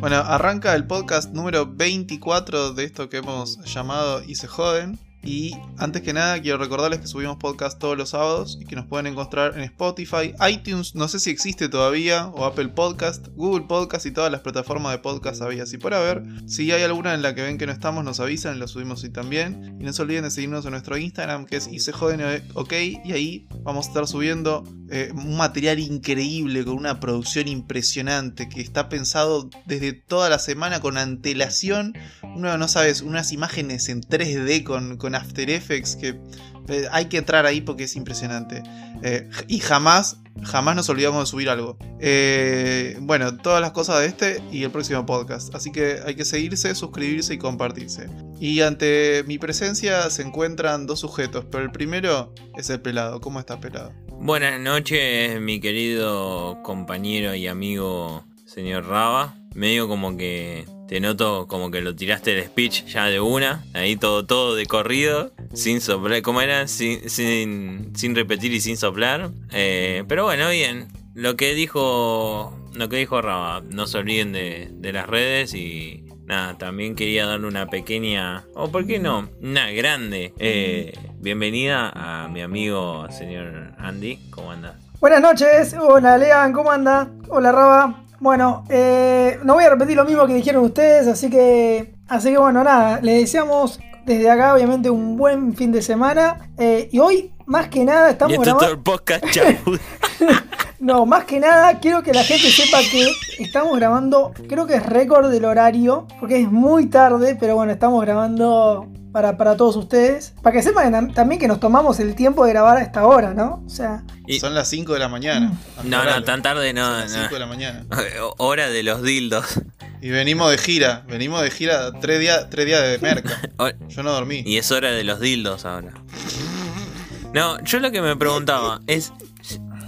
Bueno, arranca el podcast número 24 de esto que hemos llamado Y se joden. Y antes que nada quiero recordarles que subimos podcast todos los sábados y que nos pueden encontrar en Spotify, iTunes, no sé si existe todavía, o Apple Podcast, Google Podcast y todas las plataformas de podcast había así por haber. Si hay alguna en la que ven que no estamos, nos avisan, la subimos y también. Y no se olviden de seguirnos en nuestro Instagram que es ok y ahí vamos a estar subiendo eh, un material increíble con una producción impresionante que está pensado desde toda la semana con antelación. Uno no sabes, unas imágenes en 3D con, con After Effects que eh, hay que entrar ahí porque es impresionante. Eh, y jamás, jamás nos olvidamos de subir algo. Eh, bueno, todas las cosas de este y el próximo podcast. Así que hay que seguirse, suscribirse y compartirse. Y ante mi presencia se encuentran dos sujetos, pero el primero es el pelado. ¿Cómo está pelado? Buenas noches, mi querido compañero y amigo señor Raba. Medio como que te noto como que lo tiraste el speech ya de una, ahí todo, todo de corrido, sin soplar, ¿cómo era? Sin, sin, repetir y sin soplar. Eh, pero bueno, bien. Lo que dijo. Lo que dijo Raba, no se olviden de, las redes y. Nada, también quería darle una pequeña, o por qué no, una grande eh, bienvenida a mi amigo señor Andy. ¿Cómo andas? Buenas noches, hola Lean, ¿cómo anda? Hola Raba. Bueno, eh, no voy a repetir lo mismo que dijeron ustedes, así que, así que bueno, nada, les deseamos desde acá obviamente un buen fin de semana. Eh, y hoy, más que nada, estamos grabando... no, más que nada, quiero que la gente sepa que estamos grabando, creo que es récord del horario, porque es muy tarde, pero bueno, estamos grabando para, todos ustedes. Para que sepan también que nos tomamos el tiempo de grabar a esta hora, ¿no? O sea. Son las 5 de la mañana. Mm. No, no, tan tarde no. Son las 5 de la mañana. Hora de los dildos. Y venimos de gira, venimos de gira tres días tres días de merca. Yo no dormí. Y es hora de los dildos ahora. No, yo lo que me preguntaba es.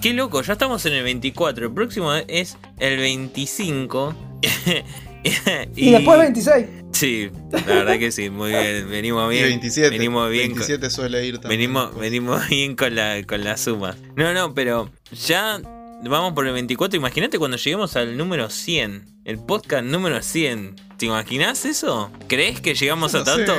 Qué loco, ya estamos en el 24. El próximo es el 25. y, y después el 26. Sí, la verdad que sí, muy bien. Venimos bien. 27, venimos bien 27 suele ir también. Venimos, venimos bien con la, con la suma. No, no, pero ya vamos por el 24. Imagínate cuando lleguemos al número 100. El podcast número 100. ¿Te imaginas eso? ¿Crees que llegamos a tanto?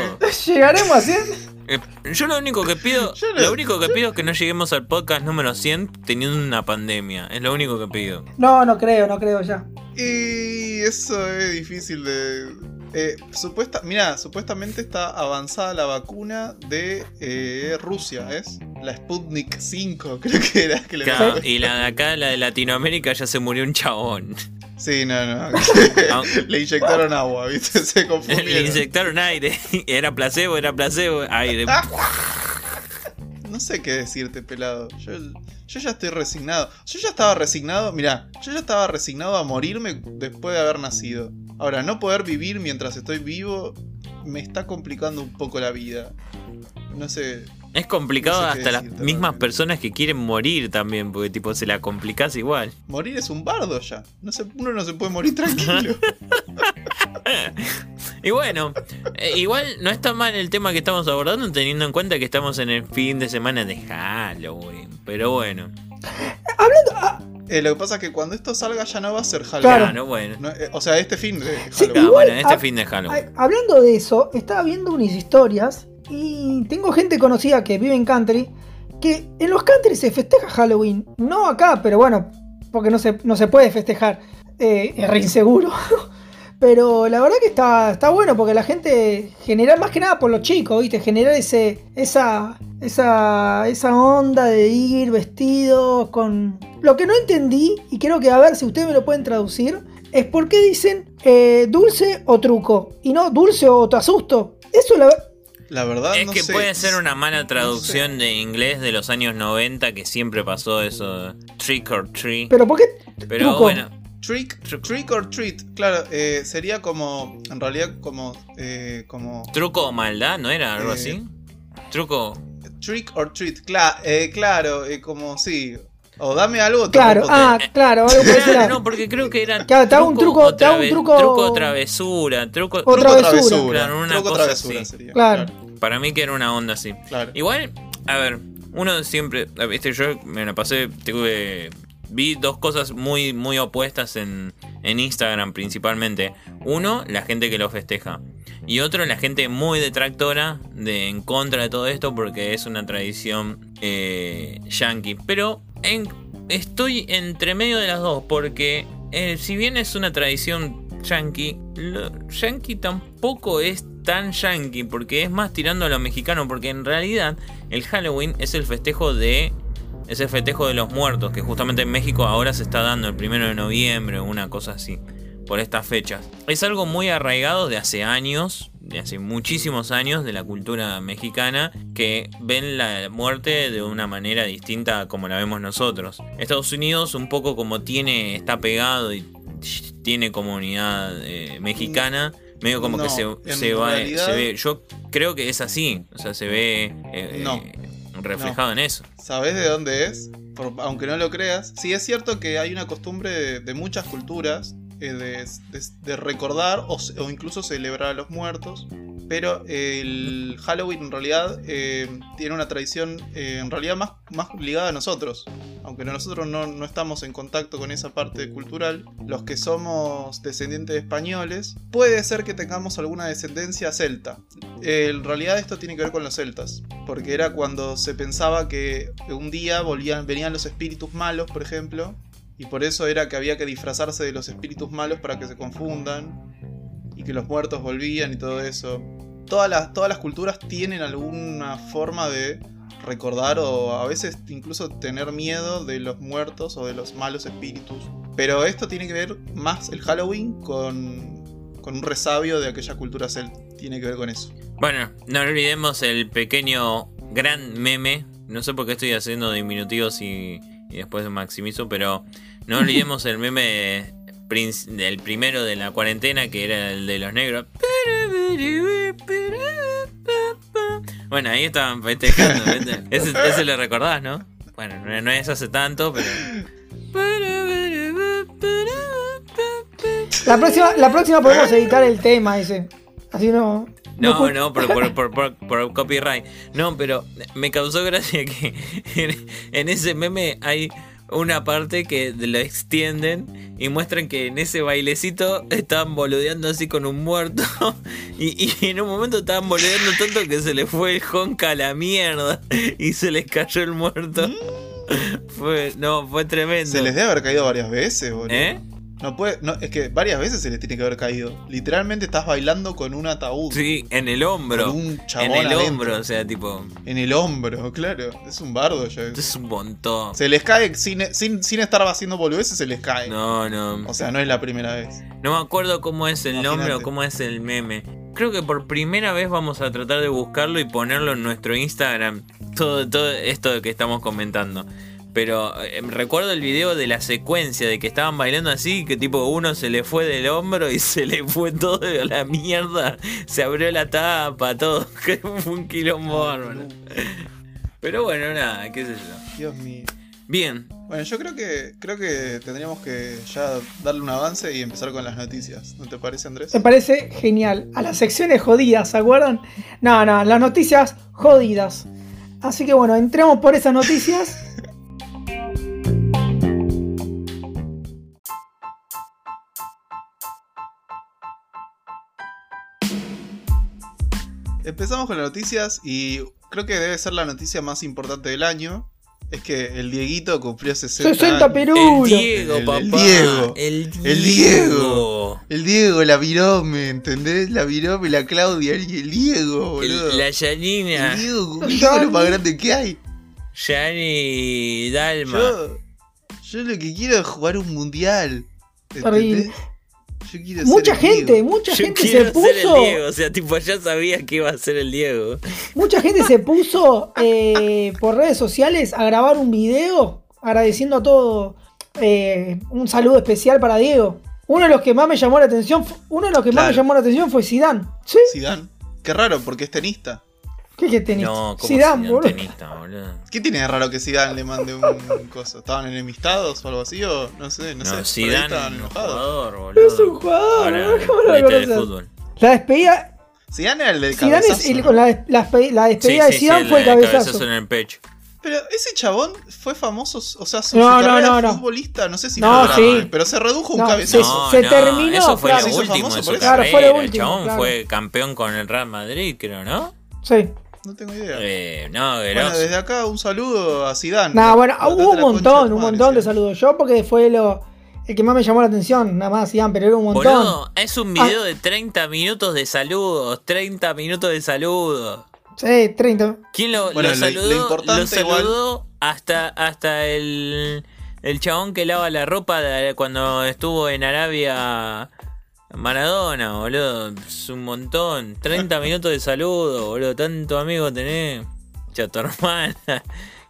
¿Llegaremos a 100? Eh, yo lo único que pido, lo único que pido es que no lleguemos al podcast número 100 teniendo una pandemia. Es lo único que pido. No, no creo, no creo ya. Y eso es difícil de, eh, supuesta, mira, supuestamente está avanzada la vacuna de eh, Rusia, ¿es? La Sputnik 5, creo que era. Que y la de acá, la de Latinoamérica, ya se murió un chabón. Sí, no, no. Le inyectaron agua, ¿viste? Se confundieron. Le inyectaron aire. Era placebo, era placebo, aire. no sé qué decirte, pelado. Yo, yo ya estoy resignado. Yo ya estaba resignado, mira, yo ya estaba resignado a morirme después de haber nacido. Ahora, no poder vivir mientras estoy vivo me está complicando un poco la vida. No sé. Es complicado hasta las mismas personas que quieren morir también, porque tipo se la complicás igual. Morir es un bardo ya. No se, uno no se puede morir tranquilo. y bueno, eh, igual no está mal el tema que estamos abordando teniendo en cuenta que estamos en el fin de semana de Halloween. Pero bueno. Hablando, ah, eh, lo que pasa es que cuando esto salga ya no va a ser Halloween. Claro, bueno. Eh, o sea, este fin de Halloween. Sí, bueno, este fin de Halloween. hablando de eso, estaba viendo unas historias y tengo gente conocida que vive en country que en los country se festeja Halloween. No acá, pero bueno, porque no se, no se puede festejar. Eh, es re inseguro. Pero la verdad que está, está bueno porque la gente genera, más que nada por los chicos, ¿viste? Generar ese, esa, esa, esa onda de ir vestidos con... Lo que no entendí, y creo que a ver si ustedes me lo pueden traducir, es por qué dicen eh, dulce o truco y no dulce o te asusto. Eso la, la verdad es que puede ser una mala traducción de inglés de los años 90 que siempre pasó eso trick or treat. Pero ¿por qué? Pero bueno, Trick, trick or treat, claro, eh, sería como, en realidad como, eh, como... Truco o maldad, ¿no era algo eh, así? Truco... Trick or treat, claro, como sí, o dame algo. Claro, ah, claro, algo claro, No, porque creo que era. Claro, te hago un truco, te hago un truco. Truco travesura, truco, truco travesura. Claro, una truco cosa travesura así. Sería, claro. Para mí que era una onda así. Igual, a ver, uno siempre, viste, yo me la pasé, tuve vi dos cosas muy, muy opuestas en, en Instagram principalmente. Uno, la gente que lo festeja. Y otro, la gente muy detractora de en contra de todo esto porque es una tradición eh, yankee. Pero estoy entre medio de las dos porque eh, si bien es una tradición yankee, yankee tampoco es tan yankee porque es más tirando a lo mexicano porque en realidad el Halloween es el festejo de es el festejo de los muertos que justamente en México ahora se está dando el primero de noviembre o una cosa así por estas fechas. Es algo muy arraigado de hace años, de hace muchísimos años de la cultura mexicana que ven la muerte de una manera distinta a como la vemos nosotros. Estados Unidos un poco como tiene está pegado y tiene comunidad eh, mexicana medio como No, que se, se va se ve yo creo que es así o sea se ve eh, No. Reflejado en eso ¿Sabés de dónde es? Por- aunque no lo creas. Sí, es cierto que hay una costumbre de, de muchas culturas eh, de, de- de recordar o incluso celebrar a los muertos. Pero el Halloween en realidad eh, tiene una tradición eh, en realidad más, más ligada a nosotros. Aunque nosotros no, no estamos en contacto con esa parte cultural, los que somos descendientes de españoles, puede ser que tengamos alguna descendencia celta. Eh, en realidad esto tiene que ver con los celtas, porque era cuando se pensaba que un día volvían, venían los espíritus malos, por ejemplo, y por eso era que había que disfrazarse de los espíritus malos para que se confundan, y que los muertos volvían y todo eso. Todas las, todas las culturas tienen alguna forma de recordar o a veces incluso tener miedo de los muertos o de los malos espíritus. Pero esto tiene que ver más el Halloween con, con un resabio de aquella cultura celta. Tiene que ver con eso. Bueno, no olvidemos el pequeño gran meme. No sé por qué estoy haciendo diminutivos y, y después maximizo, pero no olvidemos el meme del primero de la cuarentena, que era el de los negros. Bueno, ahí estaban festejando. Ese, ese lo recordás, ¿no? Bueno, no, no es hace tanto, pero. La próxima, la próxima podemos editar el tema ese. Así no. No, no, por, por, por, por- por copyright. No, pero me causó gracia que en, en ese meme hay una parte que lo extienden y muestran que en ese bailecito estaban boludeando así con un muerto. Y, y en un momento estaban boludeando tanto que se les fue el honka a la mierda y se les cayó el muerto. Fue, no, fue tremendo. Se les debe haber caído varias veces, boludo. ¿Eh? No puede, no, es que varias veces se les tiene que haber caído. Literalmente estás bailando con un ataúd. Sí, en el hombro. Con un En chabón el adentro. hombro, o sea, tipo. En el hombro, claro. Es un bardo ya. Es un montón. Se les cae sin, sin, sin estar haciendo boludeces, se les cae. No, no. O sea, no es la primera vez. No me acuerdo cómo es el Imagínate. nombre o cómo es el meme. Creo que por primera vez vamos a tratar de buscarlo y ponerlo en nuestro Instagram. Todo, todo esto que estamos comentando. Pero eh, recuerdo el video de la secuencia de que estaban bailando así, que tipo uno se le fue del hombro y se le fue todo a la mierda. Se abrió la tapa, todo. Que fue un quilombo bárbaro. Pero bueno, nada, qué sé yo. Dios mío. Bien, Bueno, yo creo que creo que tendríamos que ya darle un avance y empezar con las noticias. ¿No te parece, Andrés? Me parece genial. A las secciones jodidas, ¿se acuerdan? No, no, las noticias jodidas. Así que bueno, entremos por esas noticias. Empezamos con las noticias y creo que debe ser la noticia más importante del año. Es que el Dieguito cumplió 60, 60 años. el. Diego, El- el papá. Diego. El Diego. El Diego. El Diego, la virome, ¿entendés? La virome, la Claudia y el Diego, boludo. El- la El Yanina. Diego cumplió lo más grande que hay. Yani Dalma. Yo, yo lo que quiero es jugar un mundial. ¿entendés? Yo quiero ser Mucha el gente, Diego. mucha Yo gente se puso. ser el Diego. O sea, tipo, ya sabía que iba a ser el Diego. Mucha gente se puso eh, por redes sociales a grabar un video agradeciendo a todo. eh, un saludo especial para Diego. Uno de los que más me llamó la atención, uno de los que más me llamó la atención fue Zidane. ¿Sí? Zidane. Qué raro, porque es tenista. ¿Qué que tenés? No, como Zidane, boludo. tenista, boludo. ¿Qué tiene de raro que Zidane le mande un coso? ¿Estaban enemistados o algo así? O no sé, no, No, sé. Zidane, estaban un jugador, boludo. Es un jugador, Ahora, ¿cómo no lo conoces? fútbol. La despedida. Zidane era el del Zidane es cabezazo. el- ¿no? con la, despedida sí, de sí, Zidane el fue el cabezazo. en el pecho. Pero ese chabón fue famoso, o sea, su, No, su no, carrera no, de no. futbolista, no sé si No, fue sí. grande, pero se redujo un No, cabezazo. Se no, terminó, Eso fue claro. lo Se último de su. Claro, carrera. fue lo el último, chabón claro. fue campeón con el Real Madrid, creo, ¿no? Sí. No tengo idea. Eh, no, bueno, desde acá un saludo a Zidane. Nada, bueno, hubo un montón, un montón de Zidane. saludos. Yo porque fue lo el que más me llamó la atención, nada más, Ian, pero era un montón. Boludo, es un video de 30 minutos de saludos. 30 minutos de saludos. Sí, 30. ¿Quién lo, Bueno, lo saludó? lo importante lo saludó hasta, hasta el, el chabón que lava la ropa de- cuando estuvo en Arabia Maradona, boludo. Es un montón. 30 minutos de saludo, boludo. Tanto amigo tenés. Chato hermana.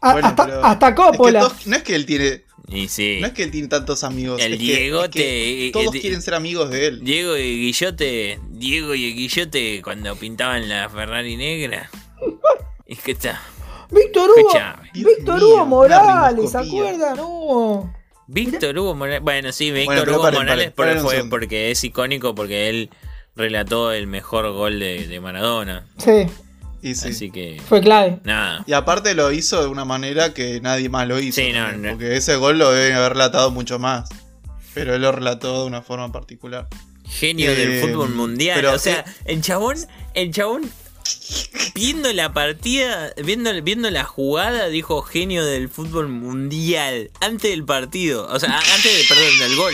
A- Bueno, hasta, hasta Es que Coppola. no es que él tiene, Y sí. no es que él tiene tantos amigos. El es que- Diegote, es que todos quieren ser amigos de él. Diego y Guillote. Diego y el Guillote cuando pintaban la Ferrari negra. Es que está. Víctor Hugo. Víctor Hugo Morales, ¿se acuerdan? No. Víctor Hugo Morales. Bueno, sí, Víctor Hugo paren, Morales paren, paren fue porque es icónico porque él relató el mejor gol de, de Maradona. Sí, Y, sí. Así que. fue clave. Nada. y aparte lo hizo de una manera que nadie más lo hizo. Sí, no, no. Porque ese gol lo deben haber relatado mucho más. Pero él lo relató de una forma particular. Genio Eh, del fútbol mundial. pero, o sea, eh, el chabón. El chabón. Viendo la partida, viendo, viendo la jugada, dijo genio del fútbol mundial. Antes del partido. O sea, a- antes de, perdón, del gol.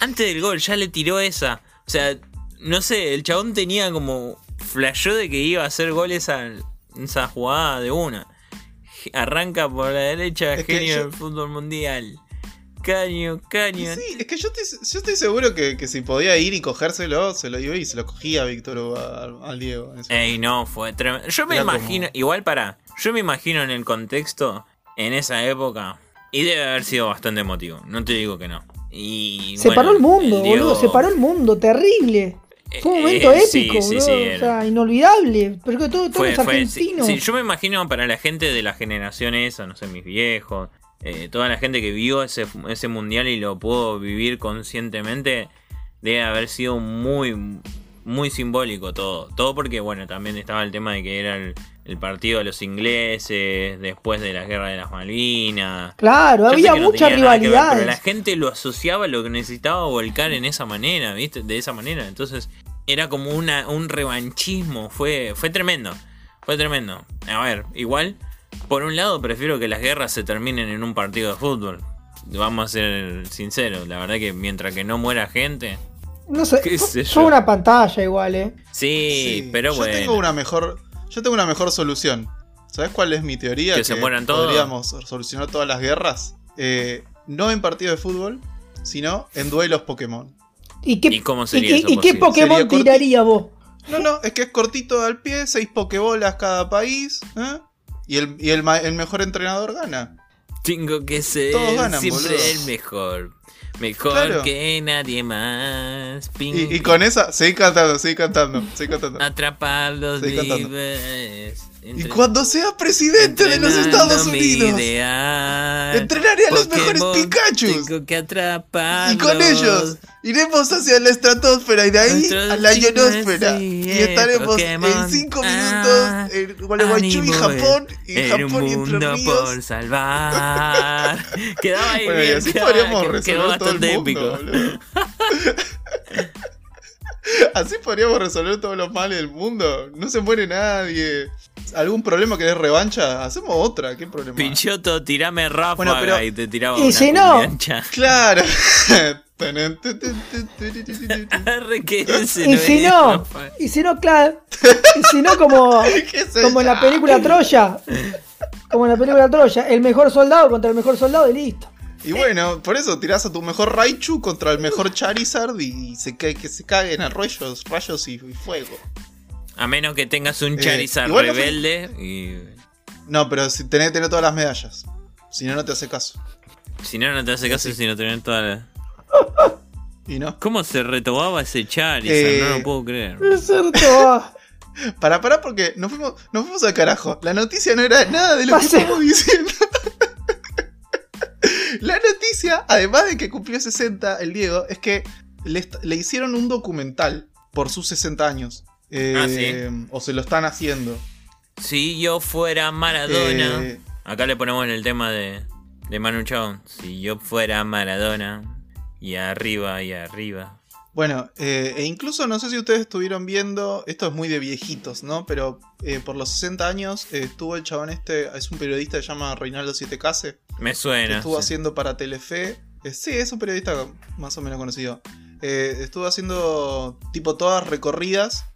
Antes del gol, ya le tiró esa. O sea, no sé, el chabón tenía como. Flashó de que iba a hacer gol esa, esa jugada de una. Arranca por la derecha, Es genio yo- del fútbol mundial. Caño, caño. sí, es que yo estoy, yo estoy seguro que, que si podía ir y cogérselo, se lo iba y se lo cogía a Víctor Hugo, al, al Diego. Ey, no, fue tremendo. Yo me Era como- imagino, igual para, yo me imagino en el contexto, en esa época, y debe haber sido bastante emotivo, no te digo que no. Y, Se bueno, paró el mundo, el Diego- boludo. Se paró el mundo, terrible. Fue un Eh, momento eh, sí, épico, sí, boludo. sí, o sea, inolvidable. Pero que todo- todos Fue, los fue, sí, argentinos. sí, yo me imagino para la gente de la generación esa, no sé, mis viejos, eh, toda la gente que vio ese, ese mundial y lo pudo vivir conscientemente, debe haber sido muy, muy simbólico todo. Todo porque, bueno, también estaba el tema de que era el, el partido de los ingleses, después de la guerra de las Malvinas. Claro, Yo había no rivalidades. pero la gente lo asociaba a lo que necesitaba volcar en esa manera, ¿viste? De esa manera. Entonces, era como una, un revanchismo. Fue, fue tremendo. Fue tremendo. A ver, igual, por un lado, prefiero que las guerras se terminen en un partido de fútbol. Vamos a ser sinceros. La verdad que mientras que no muera gente. No sé, qué fue, fue una pantalla igual, eh. Sí, Sí, pero yo bueno. tengo una mejor yo tengo una mejor solución ¿sabes cuál es mi teoría? Que se mueran todos. podríamos solucionar todas las guerras Eh, no en partido de fútbol sino en duelos Pokémon ¿Y qué, ¿Y cómo sería qué- eso y qué posible? Pokémon tiraría vos? no no es que es cortito al pie seis Pokébolas cada país ¿eh? Y, el, y el, el mejor entrenador gana Tengo que ser Todos ganan, siempre boludo. el mejor. Mejor Claro. que nadie más. Ping, y, y con esa seguí cantando seguí cantando seguí cantando Atrapar los Estoy cantando. Y cuando sea presidente de los Estados Unidos ideal. entrenaré a los mejores Pikachu que. Y con ellos iremos hacia la estratosfera y de ahí Nuestros a la ionosfera. Y estaremos Pokémon. en 5 Ah, minutos en Gualeguaychú y Japón. Y un Japón y Entre mundo por Ríos. salvar. Quedaba ahí Bueno, y así quedaba- podríamos quedó el bastante mundo. épico. Así podríamos resolver todos los males del mundo. No se muere nadie. ¿Algún problema querés revancha? Hacemos otra. ¿Qué problema? Pinchoto, tirame ráfaga Bueno, pero- y te tiraba Y una si no- cumbiancha. Claro. Que Y si no, y si no, claro. Y si no, como, ¿Qué sé como en la película Troya. Como en la película Troya. El mejor soldado contra el mejor soldado y listo. Y bueno, por eso tirás a tu mejor Raichu contra el mejor Charizard y, se cae, que se caguen a rayos, rayos y, y fuego. A menos que tengas un Eh, Charizard rebelde y. No, pero si tenés, tenés todas las medallas. Si no, no te hace caso. Si no, no te hace caso si no tenés toda la. Y no. ¿Cómo se retobaba ese Charizard? Eh, No lo puedo creer. Es cierto. Para, para, porque nos fuimos, nos fuimos al carajo. La noticia no era nada de lo que estamos diciendo. Noticia, además de que cumplió 60 el Diego, es que le, hicieron un documental por sus 60 años. Eh, Ah, ¿sí? O se lo están haciendo. Si yo fuera Maradona. Eh, Acá le ponemos en el tema de, de Manu Chao. Si yo fuera Maradona, y arriba, y arriba. Bueno, eh, e incluso no sé si ustedes estuvieron viendo, esto es muy de viejitos, ¿no? Pero eh, por los 60 años eh, estuvo el chabón este, es un periodista que se llama Reinaldo Siete Case. Me suena. que estuvo sí. haciendo para Telefe. Sí, es un periodista más o menos conocido. Estuvo haciendo tipo todas recorridas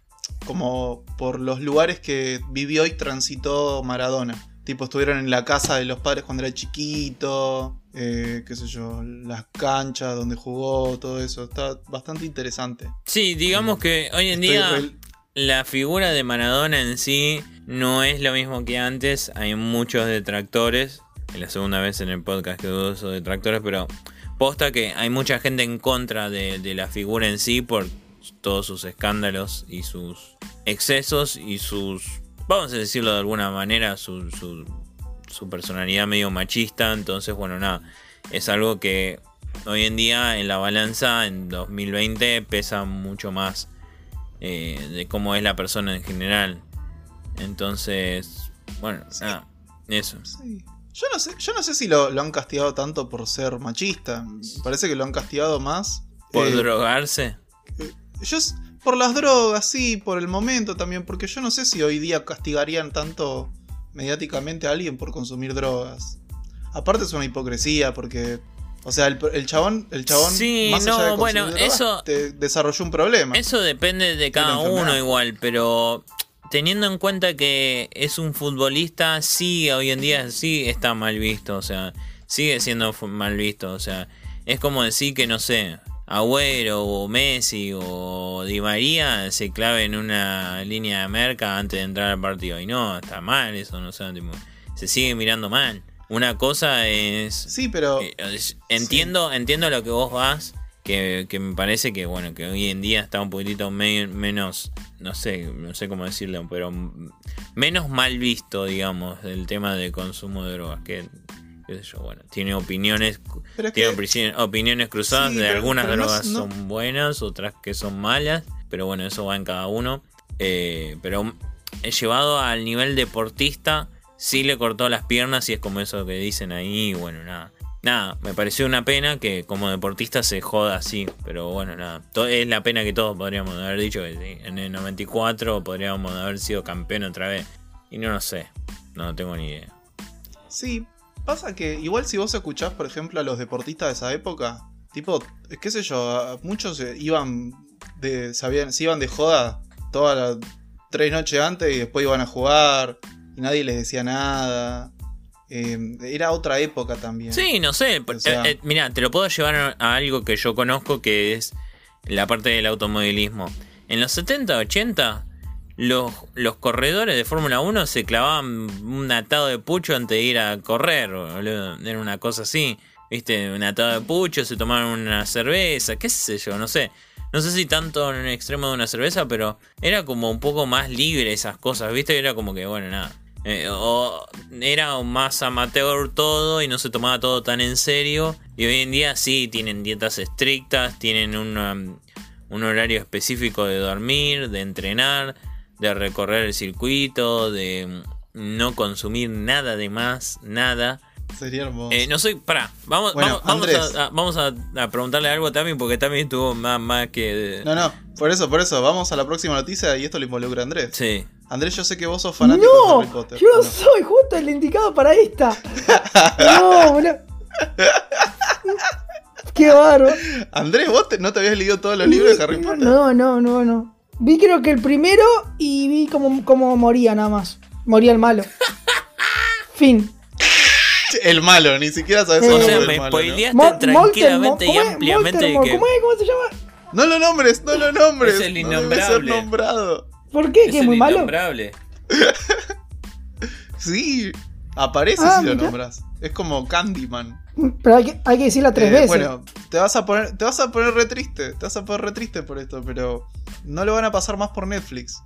como por los lugares que vivió y transitó Maradona. Tipo, estuvieron en la casa de los padres cuando era chiquito, eh, qué sé yo, las canchas donde jugó, todo eso. Está bastante interesante. Sí, digamos que hoy en Estoy día la figura de Maradona en sí no es lo mismo que antes. Hay muchos detractores. Es la segunda vez en el podcast que uso detractores, pero posta que hay mucha gente en contra de, de la figura en sí por todos sus escándalos y sus excesos y sus, vamos a decirlo de alguna manera, su, su, su personalidad medio machista. Entonces, bueno, nada, es algo que hoy en día en la balanza, en 2020, pesa mucho más eh, de cómo es la persona en general. Entonces, bueno, Sí. nada, eso. Sí. Yo no sé, yo no sé si lo, lo han castigado tanto por ser machista. Parece que lo han castigado más. Por eh, drogarse. Yo s- por las drogas, sí, por el momento también, porque yo no sé si hoy día castigarían tanto mediáticamente a alguien por consumir drogas. Aparte es una hipocresía, porque, o sea, el, el chabón, el chabón, Sí, más allá no, de consumir bueno, drogas, eso- te desarrolló un problema. Eso depende de cada uno igual, pero teniendo en cuenta que es un futbolista, sí, hoy en día sí está mal visto, o sea, sigue siendo mal visto, o sea, es como decir que, no sé, Agüero o Messi o Di María se clave en una línea de merca antes de entrar al partido. Y no, está mal eso, no sé, tipo, se sigue mirando mal. Una cosa es Sí, pero eh, es- entiendo, entiendo lo que vos vas, que, que me parece que bueno, que hoy en día está un poquitito me- menos, no sé, no sé cómo decirlo, pero menos mal visto, digamos, el tema de consumo de drogas, que qué sé yo, bueno, tiene opiniones, tiene que- opiniones cruzadas, Sí, de pero- algunas pero no drogas no- son buenas, otras que son malas, pero bueno, eso va en cada uno. Eh, pero he llevado al nivel deportista, sí le cortó las piernas y es como eso que dicen ahí, bueno, nada. Nada, me pareció una pena que como deportista se joda así, pero bueno, nada. Es la pena que todos podríamos haber dicho que sí, en el 94 podríamos haber sido campeón otra vez. Y no lo sé, no tengo ni idea. Sí, pasa que igual si vos escuchás, por ejemplo, a los deportistas de esa época, tipo, qué sé yo, muchos iban de, sabían, se iban de joda todas las tres noches antes y después iban a jugar y nadie les decía nada. Eh, era otra época también. Sí, no sé. O sea- eh, eh, mira, te lo puedo llevar a algo que yo conozco que es la parte del automovilismo. En los 70, 80, los, los corredores de Fórmula 1 se clavaban un atado de pucho antes de ir a correr. boludo. Era una cosa así. ¿Viste? Un atado de pucho, se tomaban una cerveza, qué sé yo, no sé. No sé si tanto en el extremo de una cerveza, pero era como un poco más libre esas cosas, ¿viste? Era como que, bueno, nada. Eh, o era más amateur todo y no se tomaba todo tan en serio. Y hoy en día sí, tienen dietas estrictas, tienen una- un horario específico de dormir, de entrenar, de recorrer el circuito, de no consumir nada de más, nada. Sería hermoso. Eh, no soy. Pará, vamos, Bueno, vamos, a, a- vamos a, a preguntarle algo a Tami porque Tami estuvo más, más que. No, no, por eso, por eso, vamos a la próxima noticia y esto lo involucra a Andrés. Sí. Andrés, yo sé que vos sos fanático No, de Harry Potter. yo ¿o no? soy justo el indicado para esta. No, boludo. Qué bárbaro. Andrés, vos te- no te habías leído todos los libros de Harry Potter. No, no, no, no. Vi creo que el primero y vi cómo, cómo moría nada más. Moría el malo. Fin. El malo, ni siquiera sabes Eh, el O sea, me ¿no? spoileaste tranquilamente Molten- y ¿cómo es? ampliamente que. ¿Cómo es? ¿Cómo se llama? No lo nombres, no lo nombres. Es el no debe ser innombrable. nombrado. ¿Por qué? Es ¿Que es el muy malo? innombrable. Sí, aparece Ah, si lo mira. nombras. Es como Candyman. Pero hay que, hay que decirla tres Eh, veces. Bueno, te vas a poner, te vas a poner re triste, te vas a poner re triste por esto, pero no lo van a pasar más por Netflix.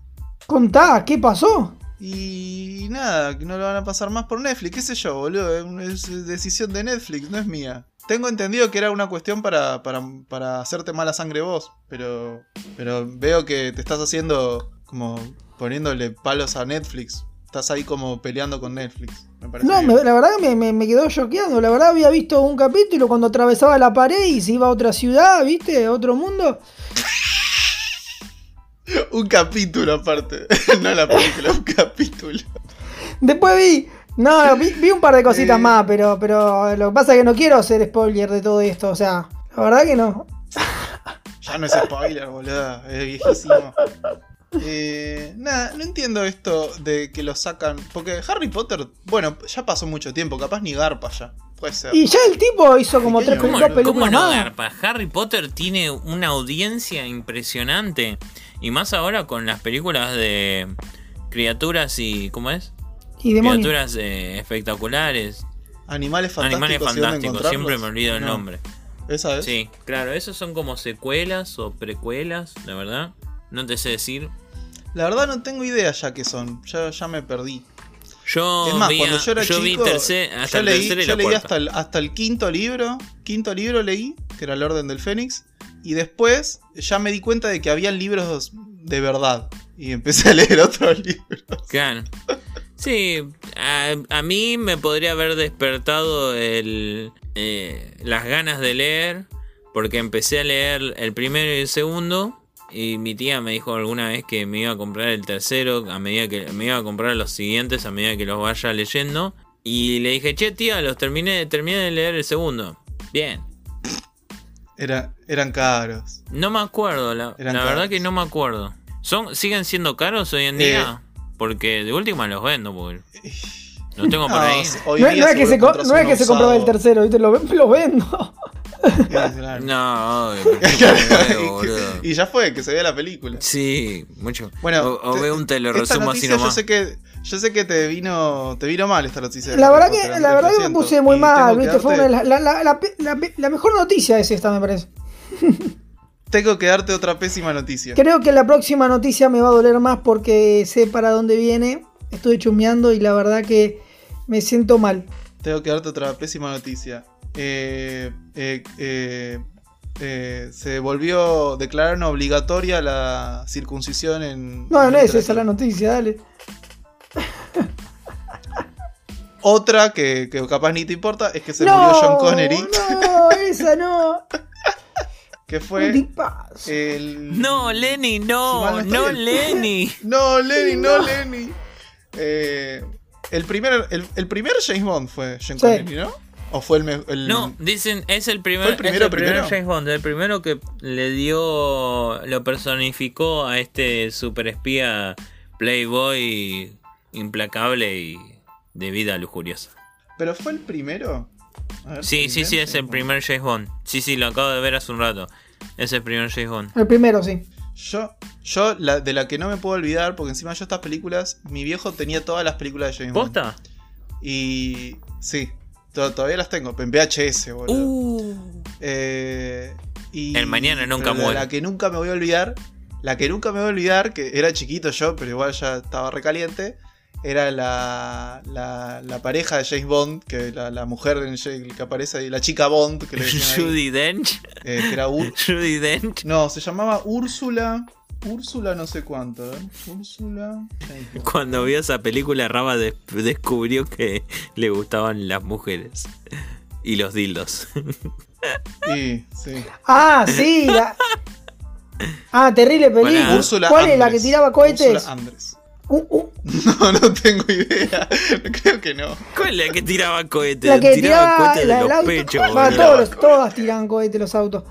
Contá, ¿qué pasó? Y nada, no lo van a pasar más por Netflix, qué sé yo, boludo, es decisión de Netflix, no es mía. Tengo entendido que era una cuestión para, para, para hacerte mala sangre vos, pero, pero veo que te estás haciendo como poniéndole palos a Netflix estás ahí como peleando con Netflix. Me No, me- la verdad que me, me- me quedó choqueando. La verdad había visto un capítulo cuando atravesaba la pared y se iba a otra ciudad, ¿viste? A otro mundo. Un capítulo aparte. no la película, un capítulo. Después vi. No, vi, vi un par de cositas Eh. más, pero, pero lo que pasa es que no quiero hacer spoiler de todo esto. O sea, la verdad que no. Ya no es spoiler, boludo. Es viejísimo. Eh, nada, no entiendo esto de que lo sacan. Porque Harry Potter, bueno, ya pasó mucho tiempo, capaz ni garpa ya. Puede ser. Y ya el tipo hizo como tres ¿cómo películas ¿Cómo no. Garpa? Harry Potter tiene una audiencia impresionante. Y más ahora con las películas de criaturas y. ¿Cómo es? Y demonios. Criaturas eh, espectaculares. Animales fantásticos. Animales ¿y dónde fantásticos. Siempre me olvido el No, nombre. ¿Esa es? Sí, claro, esos son como secuelas o precuelas, la verdad. No te sé decir. La verdad no tengo idea ya qué son. Ya, ya me perdí. Yo es más, vi, cuando yo era yo vi chico, tercer- hasta yo el leí, tercero y yo la leí hasta el, hasta el quinto libro. Quinto libro leí, que era el Orden del Fénix. Y después ya me di cuenta de que había libros de verdad. Y empecé a leer otros libros. Claro. Sí, a, a mí me podría haber despertado el, eh, las ganas de leer, porque empecé a leer el primero y el segundo, y mi tía me dijo alguna vez que me iba a comprar el tercero, a medida que me iba a comprar los siguientes a medida que los vaya leyendo, y le dije, che tía, los terminé, terminé de leer el segundo. Bien. Era, eran caros. No me acuerdo, la, la verdad que no me acuerdo. ¿Son, ¿Siguen siendo caros hoy en día? Porque de última los vendo, porque los tengo por No, ahí. hoy No, día no es que se, no es uno que se compraba el tercero, ¿viste? Lo, lo vendo. No, boludo. y ya fue, que se vea la película. Sí, mucho. Bueno, o, veo un te lo esta resumo así noticia yo nomás. sé que yo sé que te vino te vino mal esta noticia. de La verdad que, la verdad que me 100%, puse muy mal, ¿viste? Fue una la- la- la mejor noticia es esta, me parece. Tengo que darte otra pésima noticia. Creo que la próxima noticia me va a doler más porque sé para dónde viene. Estuve chumeando y la verdad que me siento mal. Tengo que darte otra pésima noticia. Eh, eh, eh, eh, se volvió declararon obligatoria la circuncisión en. No, no es esa la noticia, dale. Otra que, que capaz ni te importa es que se no, murió John Connery, No, esa no. que fue el. No, Lenny, Si no, mal no Lenny. No, Lenny, no, No. Lenny. Eh, el, primer, el, el primer James Bond fue Sí. Connery, ¿no? ¿O fue el, No, dicen, es el primer, ¿Fue el primero, es el primer primero? James Bond, el primero que le dio, lo personificó a este superespía playboy implacable y de vida lujuriosa. ¿Pero fue el primero? Ver, Sí, sí, primer sí, es el primer James Bond. Sí, sí, lo acabo de ver hace un rato. Es el primer James Bond. El primero, sí. Yo, yo la, de la que no me puedo olvidar, porque encima yo estas películas, mi viejo tenía todas las películas de James Bond. ¿Posta? Y sí, to- todavía las tengo, en VHS, boludo. Uh. Eh, y, El mañana nunca muere. La que nunca me voy a olvidar, la que nunca me voy a olvidar, que era chiquito yo, pero igual ya estaba recaliente, era la, la, la pareja de James Bond, que la, la mujer James- que aparece ahí, la chica Bond, que le decían ahí, Judy Dench. eh, que era Ur- Judy Dench. No, se llamaba Úrsula. Úrsula no sé cuánto, ¿eh? Úrsula. Cuando vio esa película, Raba des- descubrió que le gustaban las mujeres. Y los dildos. Sí, sí. Ah, sí. la- Ah, terrible película. Úrsula ¿Cuál es la que tiraba cohetes? Úrsula Andrés. Uh, uh, No, no tengo idea. Creo que no. ¿Cuál es la que tiraba cohetes? la que tiraba tiraba cohetes la de del los auto. pechos. Va, boludo. todos todas tiran cohetes los autos.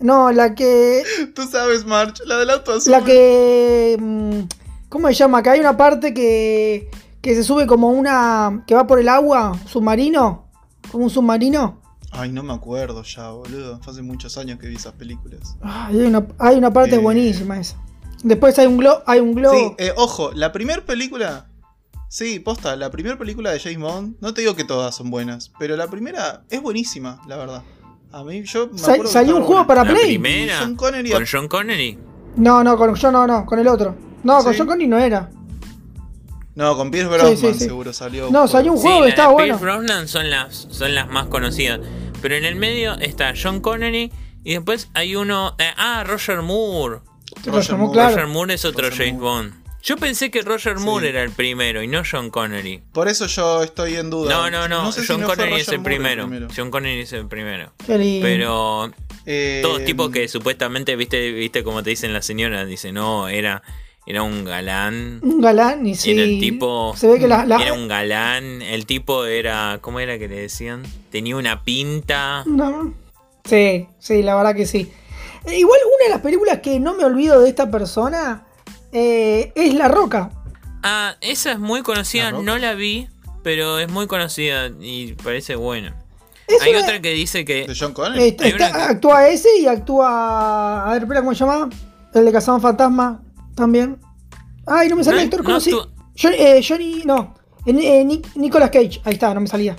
No, la que. Tú sabes, March, la del auto azul. La que. mm, ¿Cómo se llama? Que hay una parte que. Que se sube como una. Que va por el agua. Submarino. Como un submarino. Ay, no me acuerdo ya, boludo. Fue hace muchos años que vi esas películas. Ay, hay, una, hay una parte Eh. buenísima esa. Después hay un globo. Hay un globo. Sí, eh, ojo, la primera película. Sí, posta, la primera película de James Bond. No te digo que todas son buenas, pero la primera es buenísima, la verdad. A mí, yo me Sa- acuerdo que salió un juego buena. para La Play. primera. John Connery- Con John Connery. No, no, con yo no, no, con el otro. No, con Sí. John Connery no era. No, con Pierce Brosnan sí, sí. seguro salió. No, salió un juego que estaba bueno. Pierce Brosnan son las, son las más conocidas. Pero en el medio está John Connery. Y después hay uno. eh, ah, Roger Moore. Roger Moore. claro. Roger Moore es otro Roger James Moore. Bond. Yo pensé que Roger Moore era el primero y no John Connery. Por eso yo estoy en duda. No, no, no. sé si John no fue Connery es el primero. John Connery es el primero. Pero Eh, todos tipos que supuestamente, viste, viste como te dicen las señoras, dice, no, era, era un galán. Un galán y sí. Era el tipo. Se ve que la, la- Era un galán. El tipo era. ¿Cómo era que le decían? Tenía una pinta. No. Sí, sí, la verdad que sí. Igual una de las películas que no me olvido de esta persona eh, es La Roca. Ah, esa es muy conocida. ¿La? No la vi, pero es muy conocida y parece buena. Es Hay una- otra que dice que. ¿De John Connery? Hay está- una que- Actúa ese y actúa. A ver, espera, ¿cómo se llama? El de Cazador Fantasma también. Ay, no me sale No, el actor no conocido. Johnny, eh, Johnny- no. Eh, eh, Nic- Nicolas Cage. Ahí está, no me salía.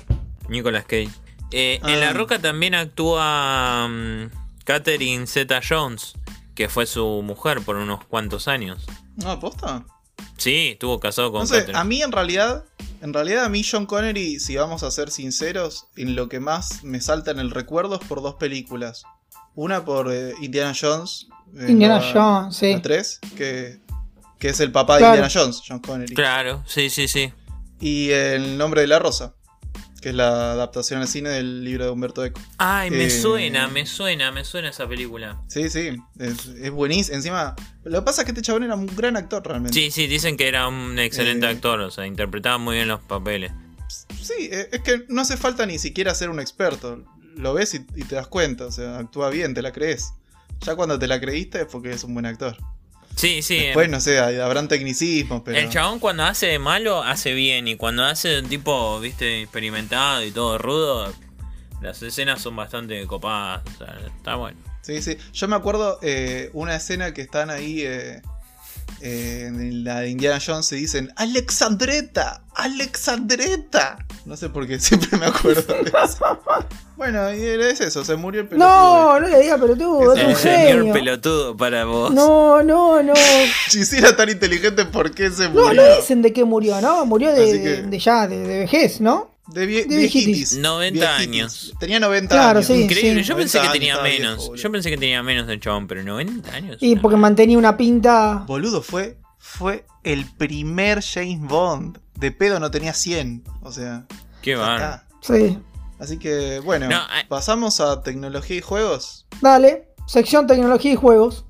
Nicolas Cage. Eh, En Ah. La Roca también actúa mm, Catherine Zeta Jones, que fue su mujer por unos cuantos años. No, aposta. Sí, estuvo casado con No sé, Catherine. a mí en realidad, en realidad a mí John Connery, si vamos a ser sinceros, en lo que más me salta en el recuerdo es por dos películas. Una por eh, Indiana Jones. eh, Indiana la- Jones, sí. La 3, que, que es el papá de. Indiana Jones, John Connery. Claro, sí, sí, sí. Y El nombre de la rosa, que es la adaptación al cine del libro de Humberto Eco. Ay, me Eh, suena, me suena, me suena esa película. Sí, sí, es, es buenísimo. Encima, lo que pasa es que este chabón era un gran actor realmente. Sí, sí, dicen que era un excelente Eh. actor, o sea, interpretaba muy bien los papeles. Sí, eh, es que no hace falta ni siquiera ser un experto. Lo ves y, y te das cuenta, o sea, actúa bien, te la crees. Ya cuando te la creíste es porque es un buen actor. Sí, sí. Después, no sé, habrán tecnicismos, pero. El chabón cuando hace de malo hace bien y cuando hace de un tipo, viste, experimentado y todo rudo, las escenas son bastante copadas, o sea, está bueno. Sí, sí. Yo me acuerdo eh, una escena que están ahí eh, eh, en la de Indiana Jones y dicen Alexandreta, Alexandreta. No sé por qué siempre me acuerdo de eso. bueno, y es eso, se murió el pelotudo. No, no le digas pelotudo, es Ese un El señor genio. pelotudo para vos. No, no, no. Si era tan inteligente, ¿por qué se No, murió? no dicen de qué murió, ¿no? Murió de, Así que- de ya, de, de vejez, ¿no? De, vie- de viejitis. viejitis. 90 Viejitis. años. Tenía 90 Claro, años. sí. Increíble, yo 90 pensé que tenía viejo, menos. yo pensé que tenía menos el chabón, pero 90 años. Y no. porque mantenía una pinta. Boludo, fue, fue el primer James Bond. De pedo no tenía 100. O sea, Qué está. Sí. Así que, bueno, No, eh. pasamos a tecnología y juegos. Dale, sección tecnología y juegos.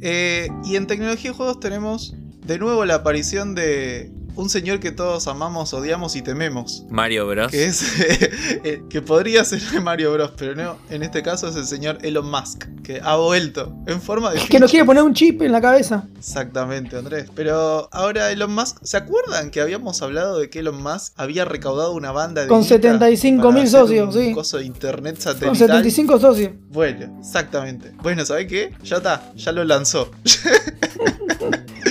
Eh, y en tecnología y juegos tenemos de nuevo la aparición de un señor que todos amamos, odiamos y tememos. Mario Bros. Que es eh, que podría ser Mario Bros, pero no, en este caso es el señor Elon Musk, que ha vuelto en forma de Es que nos quiere poner un chip en la cabeza. Exactamente, Andrés. Pero ahora Elon Musk, ¿se acuerdan que habíamos hablado de que Elon Musk había recaudado una banda de Con guita 75.000 para hacer socios, un sí. coso de internet Con satelital? 75 socios. Bueno, exactamente. Bueno, ¿sabés qué? Ya está, ya lo lanzó.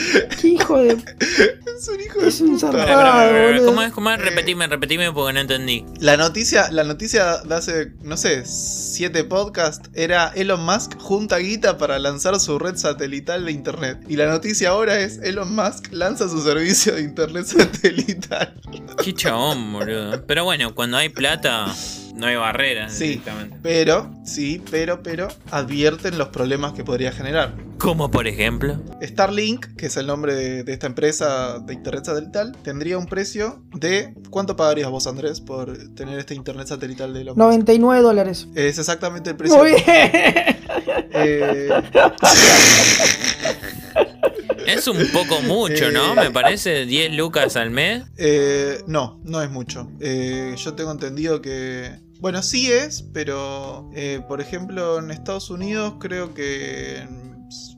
Qué hijo de. es un hijo de Es un puta. Zarpado. boludo. ¿Cómo es? ¿Cómo es? Eh. Repetime, repetime porque no entendí. La noticia, la noticia de hace, no sé, siete podcasts era Elon Musk junta guita para lanzar su red satelital de internet. Y la noticia ahora es Elon Musk lanza su servicio de internet satelital. Qué chabón, boludo. Pero bueno, cuando hay plata, no hay barreras Sí. directamente. Pero, sí, pero, pero, advierten los problemas que podría generar. Como por ejemplo. Starlink, que es el nombre de, de esta empresa de internet satelital, tendría un precio de... ¿Cuánto pagarías vos, Andrés, por tener este internet satelital de Musk? 99 dólares. Es exactamente el precio. Muy bien. Eh, Es un poco mucho, ¿no? Eh. Me parece 10 lucas al mes. eh, no, no es mucho. Eh, yo tengo entendido que... Bueno, sí es, pero eh, por ejemplo en Estados Unidos creo que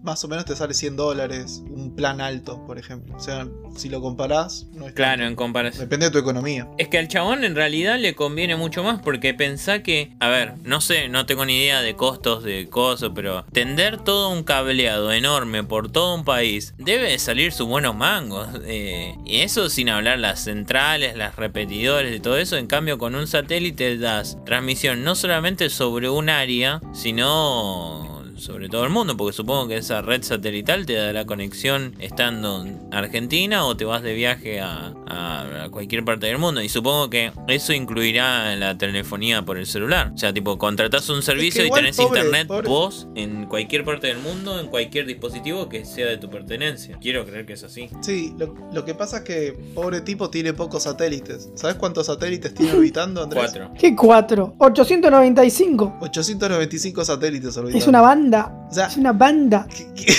más o menos te sale 100 dólares un plan alto, por ejemplo. O sea, si lo comparás, no es Claro, en comparación. Depende de tu economía. Es que al chabón en realidad le conviene mucho más porque pensá que, a ver, no sé, no tengo ni idea de costos de cosas, pero tender todo un cableado enorme por todo un país debe de salir sus buenos mangos. eh, y eso sin hablar las centrales, las repetidores y todo eso. En cambio, con un satélite das transmisión no solamente sobre un área, sino sobre todo el mundo, porque supongo que esa red satelital te dará conexión estando en Argentina o te vas de viaje a, a cualquier parte del mundo. Y supongo que eso incluirá la telefonía por el celular. O sea, tipo, contratás un servicio y igual, tenés pobre, internet pobre. vos en cualquier parte del mundo, en cualquier dispositivo que sea de tu pertenencia. Quiero creer que es así. Sí, lo, lo que pasa es que pobre tipo tiene pocos satélites. ¿Sabes cuántos satélites tiene orbitando, Andrés? Cuatro. ¿Qué 4? 895. 895 satélites orbitando. Es una banda. O sea, Es una banda. que- que-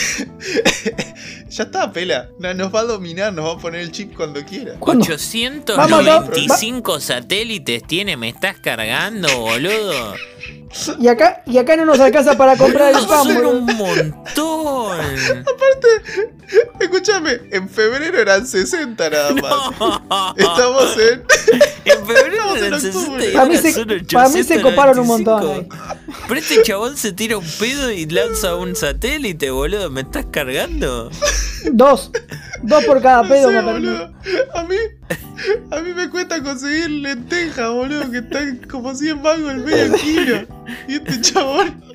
ya está, pela. No, Nos va a dominar, nos va a poner el chip cuando quiera. ¿Cuándo? 895 satélites tiene, me estás cargando, boludo. Y acá, y acá no nos alcanza para comprar el pan, Son un montón. Escúchame, en febrero eran 60 nada más. No. Estamos en. Febrero Estamos en del octubre. 60 y Para mí, ahora se, son para mí se coparon un 895. montón. ahí. Pero este chabón se tira un pedo y lanza un satélite, boludo. ¿Me estás cargando? Dos. Dos por cada No pedo sé, me parece. boludo. A mí. A mí me cuesta conseguir lentejas, boludo, que están como 100 mangos el medio kilo. Y este chabón.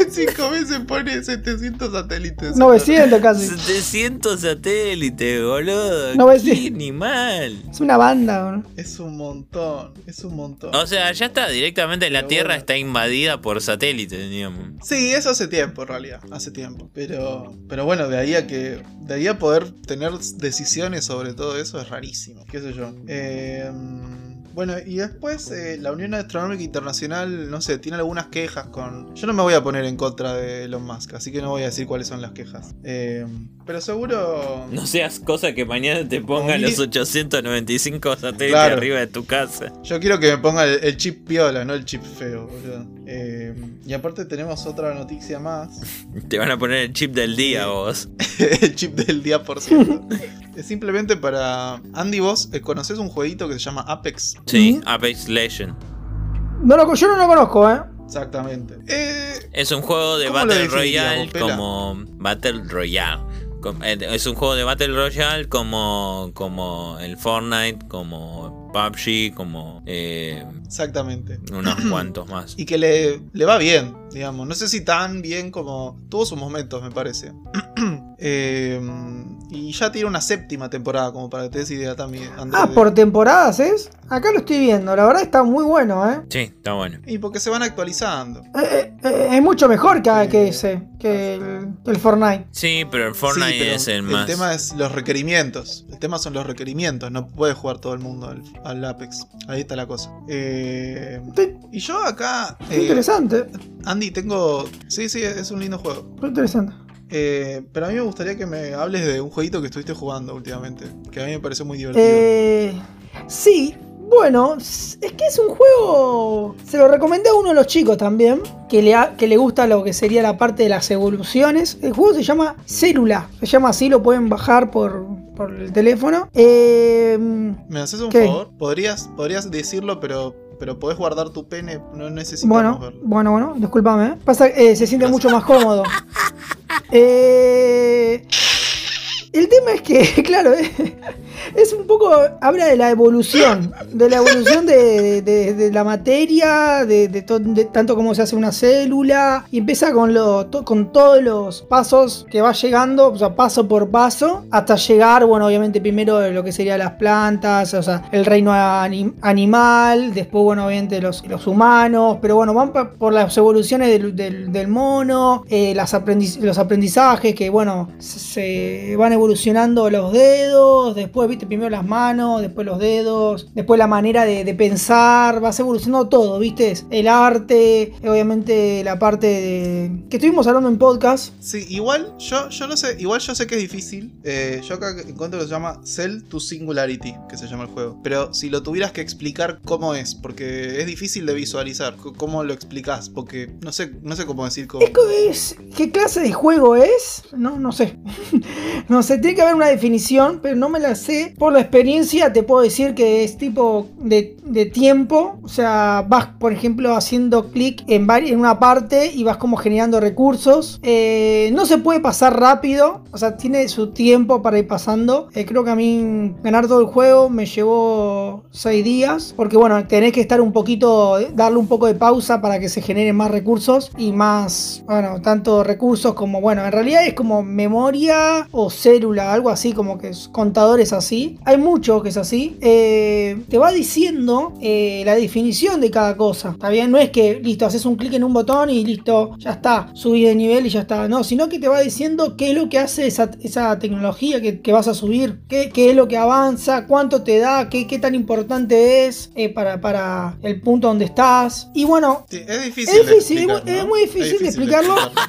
En 5 meses pone 700 satélites. 900 casi. 700 satélites, boludo. 900. Qué animal. Es una banda, boludo. Es un montón, es un montón. O sea, ya está, directamente la Pero Tierra bueno. está invadida por satélites, digamos. Sí, eso hace tiempo en realidad, hace tiempo. Pero, pero bueno, de ahí a que, de ahí a poder tener decisiones sobre todo eso es rarísimo. Qué sé yo. Eh, bueno, y después eh, la Unión Astronómica Internacional, no sé, tiene algunas quejas con. Yo no me voy a poner en contra de Elon Musk, así que no voy a decir cuáles son las quejas. Eh, pero seguro. No seas cosa que mañana te pongan los 895 satélites Claro. arriba de tu casa. Yo quiero que me ponga el, el chip piola, no el chip feo, boludo. Eh, y aparte tenemos otra noticia más. Te van a poner el chip del día, vos. el chip del día por ciento. es simplemente para. Andy, vos eh, conocés un jueguito que se llama Apex. Sí, Ujú. Apex Legend. No lo- yo no lo conozco, ¿eh? Exactamente. Eh, Es un juego de ¿Cómo lo Battle Royale como. Battle Royale. Eh, Es un juego de Battle Royale como, como el Fortnite, como PUBG, como eh, exactamente. unos cuantos más. Y que le, le va bien, digamos. No sé si tan bien como. Tuvo sus momentos, me parece. Eh, y ya tiene una séptima temporada, como para que te des idea también. Andrés, Ah, de- por temporadas es. Acá lo estoy viendo. La verdad está muy bueno, ¿eh? Sí, está bueno. Y porque se van actualizando. Eh, eh, eh, es mucho mejor que, Sí. que ese, que el, el Fortnite. Sí, pero el Fortnite Sí, pero es el más. tema es los requerimientos. El tema son los requerimientos. No puede jugar todo el mundo al, al Apex. Ahí está la cosa. Eh, y yo acá. eh, interesante. Andy, tengo. Sí, sí, es un lindo juego. Está interesante. Eh, pero a mí me gustaría que me hables de un jueguito que estuviste jugando últimamente. Que a mí me pareció muy divertido. Eh, sí, bueno, es que es un juego. Se lo recomendé a uno de los chicos también. Que le, ha- que le gusta lo que sería la parte de las evoluciones. El juego se llama Célula. Se llama así, lo pueden bajar por, por el teléfono. Eh, ¿Me haces un ¿qué? favor? ¿Podrías, podrías decirlo, pero, pero podés guardar tu pene. No necesitamos bueno, verlo. bueno, bueno, discúlpame. ¿eh? Pasa eh, se siente mucho más cómodo. Eh, el tema es que, claro, eh, es un poco. Habla de la evolución. De la evolución de, de- la materia, de, de to- de tanto como se hace una célula. Y empieza con, con todos los pasos que va llegando, o sea, paso por paso, hasta llegar, bueno, obviamente primero lo que serían las plantas, o sea, el reino ani- animal, después, bueno, obviamente los, los humanos, pero bueno, van por las evoluciones del, del- mono, eh, aprendiz- los aprendizajes que, bueno, se, se van evolucionando los dedos, después, viste, primero las manos, después los dedos, después la manera de, de pensar, vas evolucionando todo, viste, el arte, obviamente la parte de... que estuvimos hablando en podcast. Sí, igual yo, yo no sé, igual yo sé que es difícil. Eh, yo acá encuentro que se llama Cell to Singularity, que se llama el juego. Pero si lo tuvieras que explicar cómo es, porque es difícil de visualizar, cómo lo explicás, porque no sé, no sé cómo decir cómo. Es- ¿Qué clase de juego es? No, no sé. no sé, tiene que haber una definición, pero no me la sé. Por la experiencia te puedo decir que es tipo de, tiempo. O sea, vas, por ejemplo, haciendo clic en, en una parte y vas como generando recursos. Eh, no se puede pasar rápido. O sea, tiene su tiempo para ir pasando. Eh, creo que a mí ganar todo el juego me llevó 6 días. Porque bueno, tenés que estar un poquito, darle un poco de pausa para que se generen más recursos y más, bueno, tanto recursos como, bueno, en realidad es como memoria o célula, algo así, como que es contadores así. Hay mucho que es así. Eh, te va diciendo eh, la definición de cada cosa. Está bien, no es que, listo, haces un clic en un botón y listo, ya está, subí de nivel y ya está. No, sino que te va diciendo qué es lo que hace esa, esa tecnología que, que vas a subir, qué, qué es lo que avanza, cuánto te da, qué, qué tan importante es eh, para, para el punto donde estás. Y bueno, Sí, Es difícil. Es de difícil, explicar, es ¿no? muy difícil de explicarlo. explicarlo.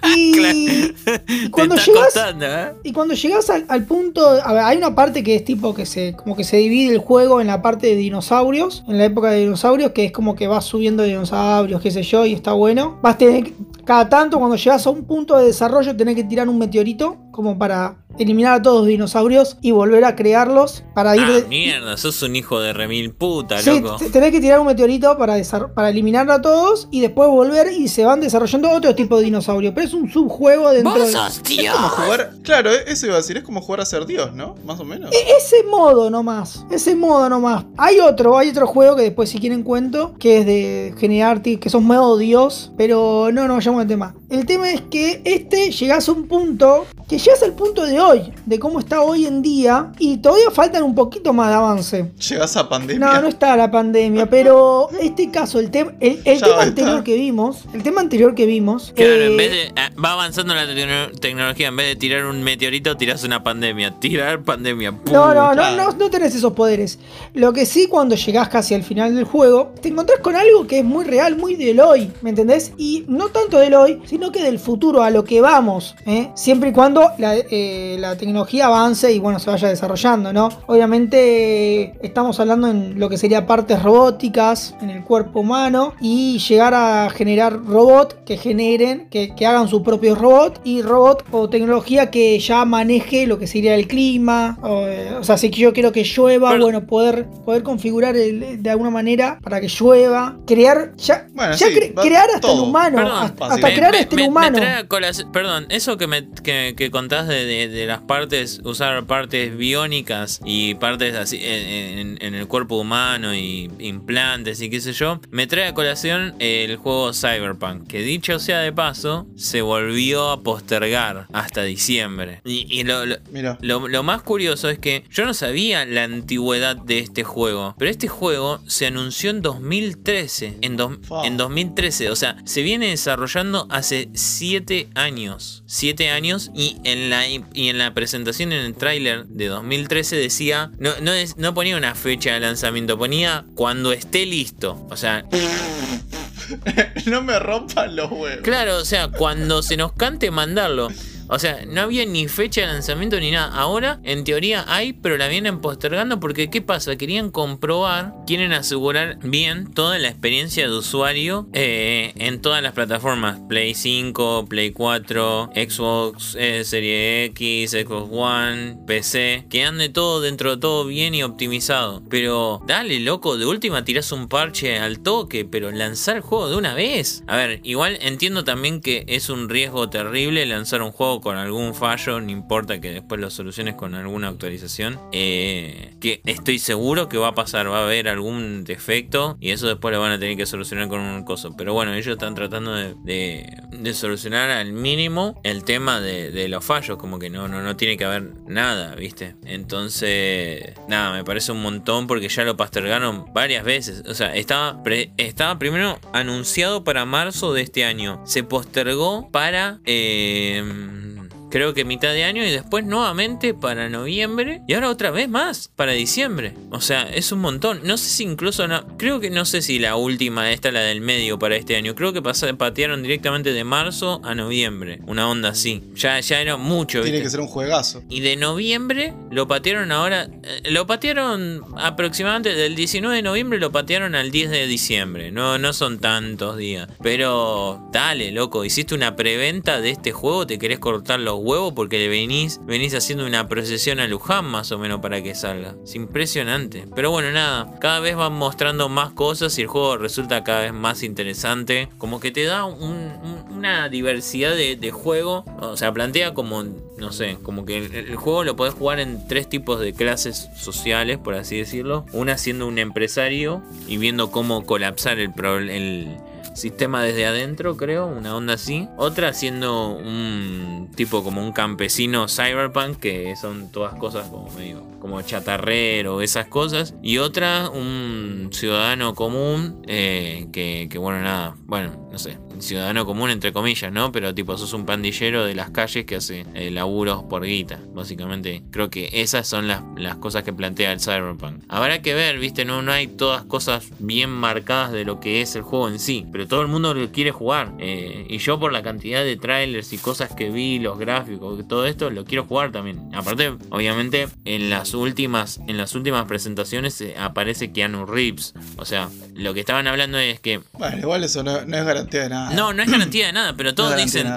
y, y cuando llegas ¿eh? y cuando llegas al, al punto, a ver, hay una parte que es tipo que se como que se divide el juego en la parte de dinosaurios, en la época de dinosaurios, que es como que vas subiendo dinosaurios, qué sé yo, y está bueno. Vas a tener cada tanto cuando llegas a un punto de desarrollo tenés que tirar un meteorito como para eliminar a todos los dinosaurios y volver a crearlos para ir Ah, de- mierda, sos un hijo de remil puta, Sí, loco. te- tenés que tirar un meteorito para, desar- para eliminar a todos y después volver y se van desarrollando otro tipo de dinosaurio. Pero es un subjuego dentro Vos de... sos Es tío. como jugar. Claro, eh, eso iba a decir. Es como jugar a ser Dios, ¿no? Más o menos. E- Ese modo nomás, ese modo nomás. Hay otro, hay otro juego que después si quieren cuento, que es de generar, que son modo Dios, pero no, no vayamos al tema. El tema es que este llegás a un punto, que llegas al punto de hoy, de cómo está hoy en día, y todavía faltan un poquito más de avance. Llegas a pandemia. No, no está la pandemia, pero este caso, el, tem- el, el Ya tema anterior que vimos, el tema anterior que vimos, Claro, eh, en vez de. ah, Va avanzando la tecno- tecnología. En vez de tirar un meteorito, tirás una pandemia. Tirar pandemia. ¡pum! No, no, no, no, no tenés esos poderes. Lo que sí, cuando llegás casi al final del juego, te encontrás con algo que es muy real, muy del hoy, ¿me entendés? Y no tanto del hoy, sino que del futuro, a lo que vamos, ¿eh? Siempre y cuando la, eh, la tecnología avance y bueno, se vaya desarrollando, ¿no? Obviamente estamos hablando en lo que sería partes robóticas en el cuerpo humano y llegar a generar robots que generen, que, que hagan sus propios robots y robot o tecnología que ya maneje lo que sería el clima. O, eh, o sea, si yo quiero que llueva, bueno, poder, poder configurar el- de alguna manera para que llueva. Crear, ya, Bueno, ya sí, cre- va crear hasta el todo. humano, Perdón, hasta, me- me- crear hasta el humano. trae a colación- perdón, eso que me que, que contás de, de- de las partes, usar partes biónicas y partes así en, en- en el cuerpo humano y implantes y qué sé yo, me trae a colación el juego Cyberpunk, que dicho sea de paso, se volvió a postergar hasta diciembre. Y, y lo- lo, Mira. lo, lo más curioso es que yo no sabía la antigüedad de este juego, pero este juego se anunció en 2013. En, en 2013, o sea, se viene desarrollando hace 7 años. 7 años y en la, y en la presentación en el tráiler de 2013 decía, no, no, es- no ponía una fecha de lanzamiento, ponía cuando esté listo. O sea, no me rompan los huevos. Claro, o sea, cuando se nos cante mandarlo. O sea, no había ni fecha de lanzamiento ni nada. Ahora, en teoría, hay, pero la vienen postergando porque ¿qué pasa? Querían comprobar, quieren asegurar bien toda la experiencia de usuario eh, en todas las plataformas. Play 5, Play 4, Xbox eh, Serie X, Xbox One, PC. Que ande todo dentro de todo bien y optimizado. Pero dale, loco, de última tirás un parche al toque, pero lanzar el juego de una vez. A ver, igual entiendo también que es un riesgo terrible lanzar un juego con algún fallo, no importa que después lo soluciones con alguna actualización. eh, que estoy seguro que va a pasar, va a haber algún defecto y eso después lo van a tener que solucionar con un coso. Pero bueno, ellos están tratando de, solucionar al mínimo el tema de, los fallos, como que no, no, no tiene que haber nada, ¿viste? Entonces, nada, me parece un montón porque ya lo postergaron varias veces. O sea, estaba, estaba primero anunciado para marzo de este año. Se postergó para... eh, Creo que mitad de año y después nuevamente para noviembre y ahora otra vez más para diciembre. O sea, es un montón. No sé si incluso no, creo que no sé si la última esta la del medio para este año. Creo que pasa- patearon directamente de marzo a noviembre. Una onda así. Ya ya era mucho, Tiene ¿viste? que ser un juegazo. Y de noviembre lo patearon ahora. eh, Lo patearon aproximadamente del 19 de noviembre, lo patearon al 10 de diciembre. No, no son tantos días. Pero dale, loco, hiciste una preventa de este juego, te querés cortar los huevos porque venís, venís haciendo una procesión a Luján más o menos para que salga. Es impresionante. Pero bueno, nada, cada vez van mostrando más cosas y el juego resulta cada vez más interesante. Como que te da una diversidad de, juego. O sea, plantea como, no sé, como que el, juego lo podés jugar en tres tipos de clases sociales, por así decirlo. Una siendo un empresario y viendo cómo colapsar el, el sistema desde adentro, creo, una onda así. Otra siendo un tipo como un campesino cyberpunk, que son todas cosas como medio como chatarrero, esas cosas. Y otra, un ciudadano común, eh, que, que bueno, nada, bueno, no sé, ciudadano común entre comillas, ¿no? Pero tipo, sos un pandillero de las calles que hace eh, laburos por guita. Básicamente, creo que esas son las, cosas que plantea el Cyberpunk. Habrá que ver, viste, no, no hay todas cosas bien marcadas de lo que es el juego en sí, pero todo el mundo lo quiere jugar. Eh, y yo por la cantidad de trailers y cosas que vi, los gráficos, todo esto, lo quiero jugar también. Aparte, obviamente, en las últimas, en las últimas presentaciones eh, aparece Keanu Reeves. O sea, lo que estaban hablando es que... Bueno, igual eso no, no es garantía de nada. No, no es garantía de nada, pero todos dicen,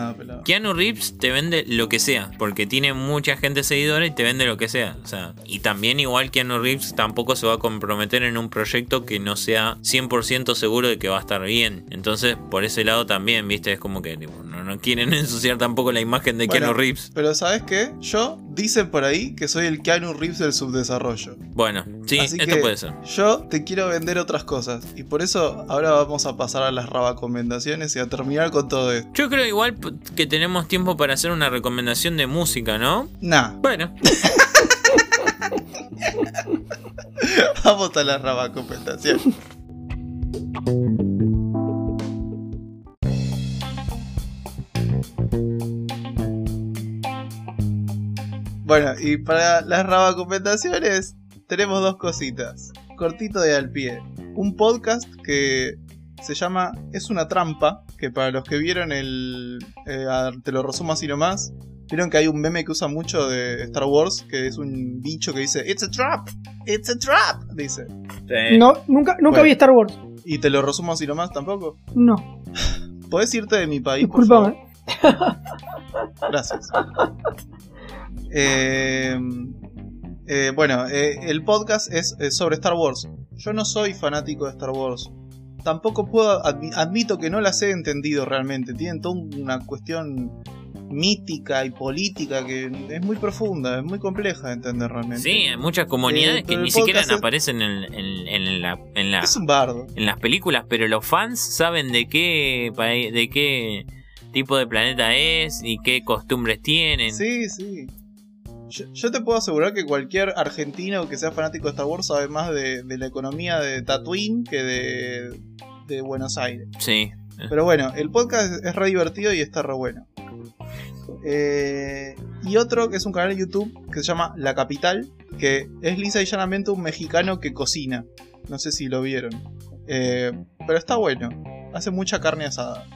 Keanu Reeves te vende lo que sea, porque tiene mucha gente seguidora y te vende lo que sea. O sea, y también igual Keanu Reeves tampoco se va a comprometer en un proyecto que no sea 100% seguro de que va a estar bien. Entonces, por ese lado también, viste, es como que no, quieren ensuciar tampoco la imagen de Keanu Reeves. Pero ¿sabes qué? Yo, dicen por ahí que soy el Keanu Reeves del subdesarrollo. Bueno, sí, esto puede ser. Yo te quiero vender otras cosas. Y por eso ahora vamos a pasar a las recomendaciones a terminar con todo esto. Yo creo igual que tenemos tiempo para hacer una recomendación de música, ¿no? Nah. Bueno. Vamos a la recomendación. Bueno, y para las recomendaciones tenemos dos cositas. Cortito de al pie. Un podcast que se llama Es una trampa, que para los que vieron el... Eh, te lo resumo así nomás. Vieron que hay un meme que usa mucho de Star Wars, que es un bicho que dice It's a trap, it's a trap, dice. No, nunca, nunca vi Star Wars. ¿Y te lo resumo así nomás tampoco? No. ¿Podés irte de mi país? Disculpame. Gracias. Eh, eh, bueno, el podcast es sobre Star Wars. Yo no soy fanático de Star Wars tampoco puedo, admito que no las he entendido realmente. Tienen toda una cuestión mítica y política que es muy profunda, es muy compleja de entender realmente. Sí, hay muchas comunidades eh, que ni siquiera aparecen en, en, la, en, la, es un bardo. en las películas, pero los fans saben de qué, de qué tipo de planeta es y qué costumbres tienen. Sí, sí. Yo, te puedo asegurar que cualquier argentino que sea fanático de Star Wars sabe más de, la economía de Tatooine que de, Buenos Aires. Sí. Pero bueno, el podcast es re divertido y está re bueno. Eh, y otro que es un canal de YouTube que se llama La Capital, que es lisa y llanamente un mexicano que cocina. No sé si lo vieron. Eh, pero está bueno. Hace mucha carne asada.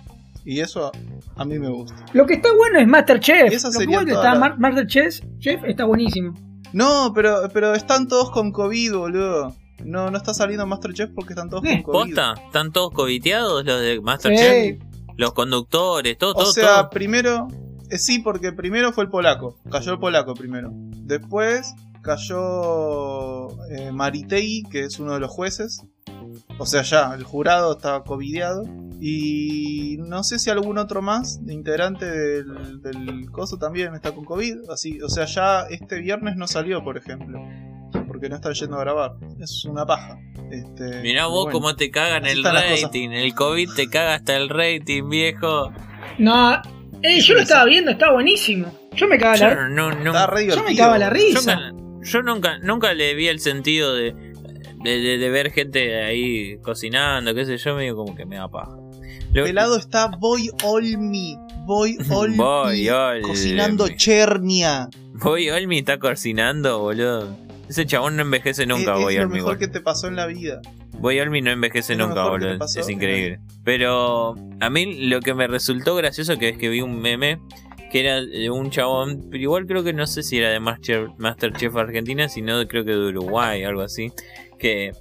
Y eso a mí me gusta. Lo que está bueno es Masterchef. Esa sería Lo que está Masterchef Chef está buenísimo. No, pero, pero están todos con COVID, boludo. No, no está saliendo Masterchef porque están todos con COVID. ¿Posta? ¿Están todos covideados los de Masterchef? Los conductores, todo, todo. O sea, primero. Eh, sí, porque primero fue el polaco. Cayó el polaco primero. Después cayó eh, Maritei, que es uno de los jueces. O sea, ya, el jurado está covideado. Y no sé si algún otro más integrante del, del coso también está con COVID. Así, o sea, ya este viernes no salió, por ejemplo. Porque no está yendo a grabar. Es una paja. Este, Mirá vos cómo te cagan el rating. El COVID te caga hasta el rating, viejo. No, eh, yo lo estaba viendo, está buenísimo. Yo me cago la, no, no, yo me cago la risa. yo nunca, nunca le vi el sentido de de, ver gente ahí cocinando, qué sé yo, medio como que me da paja. De lado está Boy Olmi. Boy Olmi. Cocinando chernia. Boy Olmi está cocinando, boludo. Ese chabón no envejece nunca, es, Boy es lo mejor que te pasó en la vida. Boy Olmi no envejece nunca, boludo. Es increíble. Pero a mí lo que me resultó gracioso que es que vi un meme que era de un chabón, pero igual creo que no sé si era de Master, Masterchef Argentina, sino creo que de Uruguay, algo así, que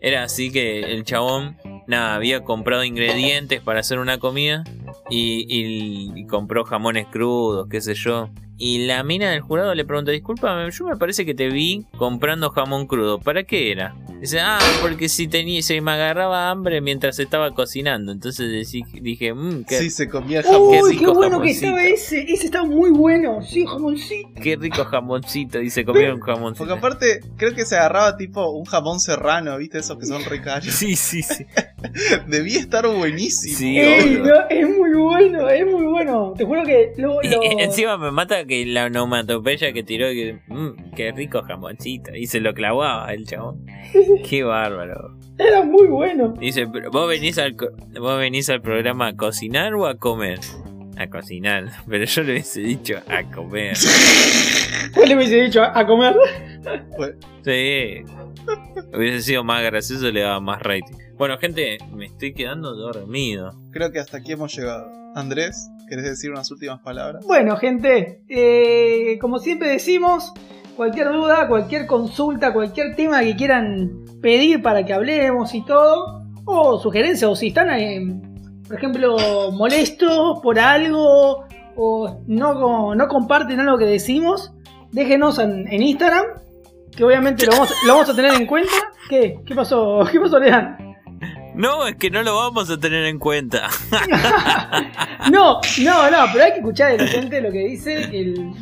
era así que el chabón, nada, había comprado ingredientes para hacer una comida y, y- y compró jamones crudos, qué sé yo. Y la mina del jurado le pregunta, discúlpame, yo me parece que te vi comprando jamón crudo. ¿Para qué era? Dice, ah, porque si tenía, se me agarraba hambre mientras estaba cocinando. Entonces dije, mmm, qué, Sí, se comía el jamón. qué Uy, qué, rico bueno que jamoncito. estaba ese. Ese estaba muy bueno. Sí, jamoncito. qué rico jamoncito. Y se comió un jamoncito. Porque aparte, creo que se agarraba tipo un jamón serrano, ¿viste? Esos que son re caros. Sí, sí, sí. Debía estar buenísimo. Sí, Ey, boludo. no, es muy bueno, es muy bueno. Te juro que lo, Y- lo- encima me mata que la onomatopeya que tiró, que, "Mm, qué rico jamoncito. Y se lo clavaba el chabón. Qué bárbaro. era muy bueno. Dice, pero vos venís al vos venís al programa a cocinar o a comer. A cocinar, pero yo le hubiese dicho a comer. Le hubiese dicho a, comer. Sí. Hubiese sido más gracioso, le daba más rating. Bueno, gente, me estoy quedando dormido. Creo que hasta aquí hemos llegado. Andrés, ¿querés decir unas últimas palabras? Bueno, gente, eh, como siempre decimos, cualquier duda, cualquier consulta, cualquier tema que quieran pedir para que hablemos y todo, o sugerencias, o si están, eh, por ejemplo, molestos por algo, o no, no comparten algo que decimos, déjenos en, en Instagram, que obviamente lo vamos, lo vamos a tener en cuenta. ¿Qué? ¿Qué pasó? ¿Qué pasó, Lean? No, es que no lo vamos a tener en cuenta. No, no, no, pero hay que escuchar el oyente lo que dice. El...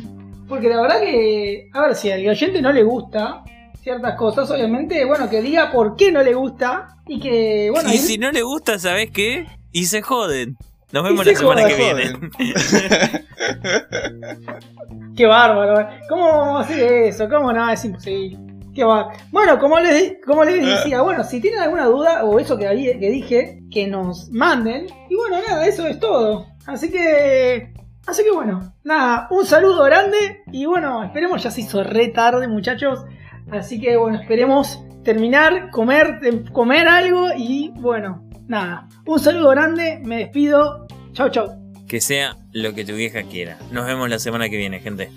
Porque la verdad que, a ver, si al oyente no le gusta ciertas cosas, obviamente, bueno, que diga por qué no le gusta y que, bueno, y ahí- si no le gusta, ¿sabes qué? Y se joden. Nos vemos la semana joden. que viene. qué bárbaro. ¿Cómo vamos a hacer eso? ¿Cómo no? Es imposible. Qué. Bueno, como les, como les decía, bueno, si tienen alguna duda o eso que, que dije, que nos manden. Y bueno, nada, eso es todo. Así que. Así que bueno, nada, un saludo grande. Y bueno, esperemos, ya se hizo re tarde, muchachos. Así que bueno, esperemos terminar, comer, tem- comer algo. Y bueno, nada, un saludo grande, me despido. Chau, chau. Que sea lo que tu vieja quiera. Nos vemos la semana que viene, gente.